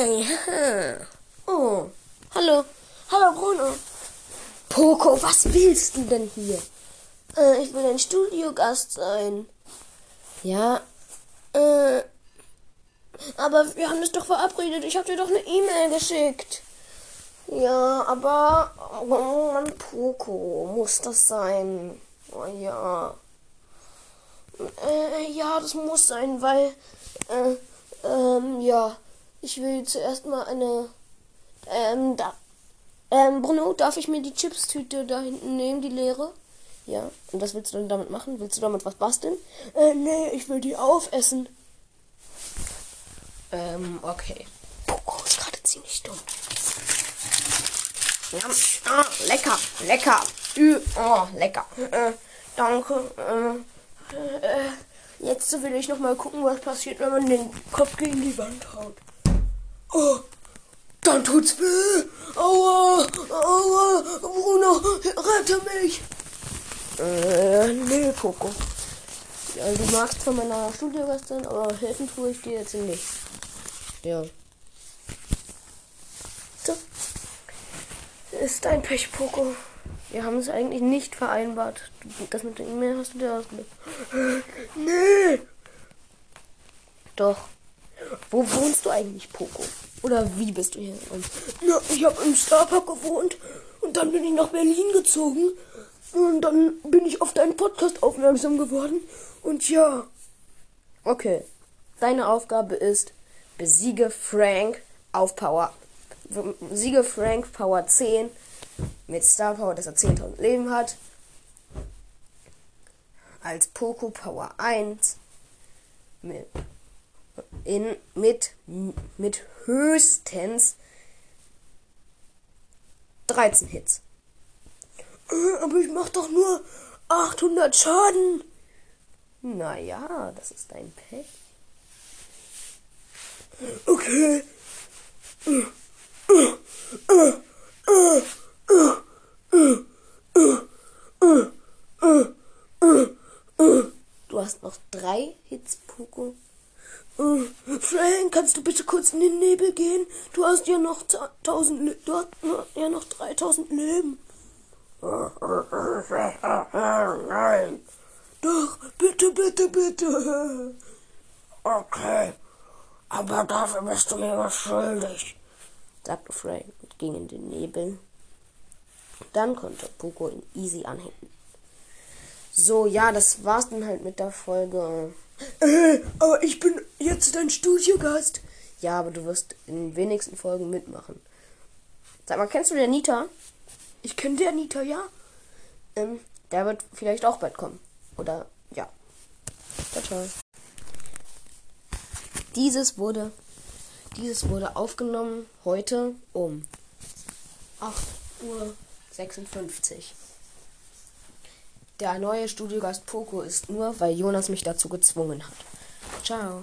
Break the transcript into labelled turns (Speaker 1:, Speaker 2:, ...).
Speaker 1: Hey, oh, hallo, hallo Bruno. Poco, was willst du denn hier? Äh, ich will ein Studiogast sein. Ja, äh, aber wir haben das doch verabredet. Ich habe dir doch eine E-Mail geschickt. Ja, aber oh Mann, Poco, muss das sein? Oh ja. Äh, ja, das muss sein, weil äh, ähm, ja, ich will zuerst mal eine ähm, da ähm, Bruno, darf ich mir die Chipstüte da hinten nehmen, die leere? Ja. Und was willst du denn damit machen? Willst du damit was basteln? Äh, nee, ich will die aufessen. Ähm, okay. Poco ist gerade ziemlich dumm. Ja, ah, lecker, lecker. Ü, oh, lecker. Äh, danke. Äh, äh, jetzt will ich noch mal gucken, was passiert, wenn man den Kopf gegen die Wand haut. Oh, dann tut's weh. Aua, aua, Bruno, rette mich. Äh, nee, Poco. Ja, du magst von meiner Studie was sein, aber helfen tue ich dir jetzt nicht. Ja. So. Ist ein Pech, Poco. Wir haben es eigentlich nicht vereinbart. Das mit der E-Mail hast du dir ausgelegt. Nee. Doch. Wo wohnst du eigentlich, Poco? Oder wie bist du hier? Na, ich habe im Starpark gewohnt und dann bin ich nach Berlin gezogen und dann bin ich auf deinen Podcast aufmerksam geworden und ja. Okay. Deine Aufgabe ist, besiege Frank auf Power. Besiege Frank Power 10 mit Star Power, dass er 10.000 Leben hat. Als Poco Power 1 mit, in, mit, mit höchstens 13 Hits. Äh, aber ich mach doch nur 800 Schaden. Naja, das ist dein Pech. Okay. Du hast noch drei Hits, Poco. Frank, kannst du bitte kurz in den Nebel gehen? Du hast ja noch 1000 du hast ja noch 3000 Leben. Nein. Doch, bitte, bitte, bitte. Okay. Aber dafür bist du mir was schuldig, sagte Frank und ging in den Nebel. Dann konnte Poco ihn easy anhängen. So, ja, das war's dann halt mit der Folge. Äh, aber ich bin jetzt dein Studiogast. Ja, aber du wirst in den wenigsten Folgen mitmachen. Sag mal, kennst du den Nita? Ich kenne den Nita, ja. Ähm, der wird vielleicht auch bald kommen. Oder ja. Ciao, ciao. Dieses wurde, dieses wurde aufgenommen heute um 8.56 Uhr. Der neue Studiogast Poco ist nur, weil Jonas mich dazu gezwungen hat. Ciao.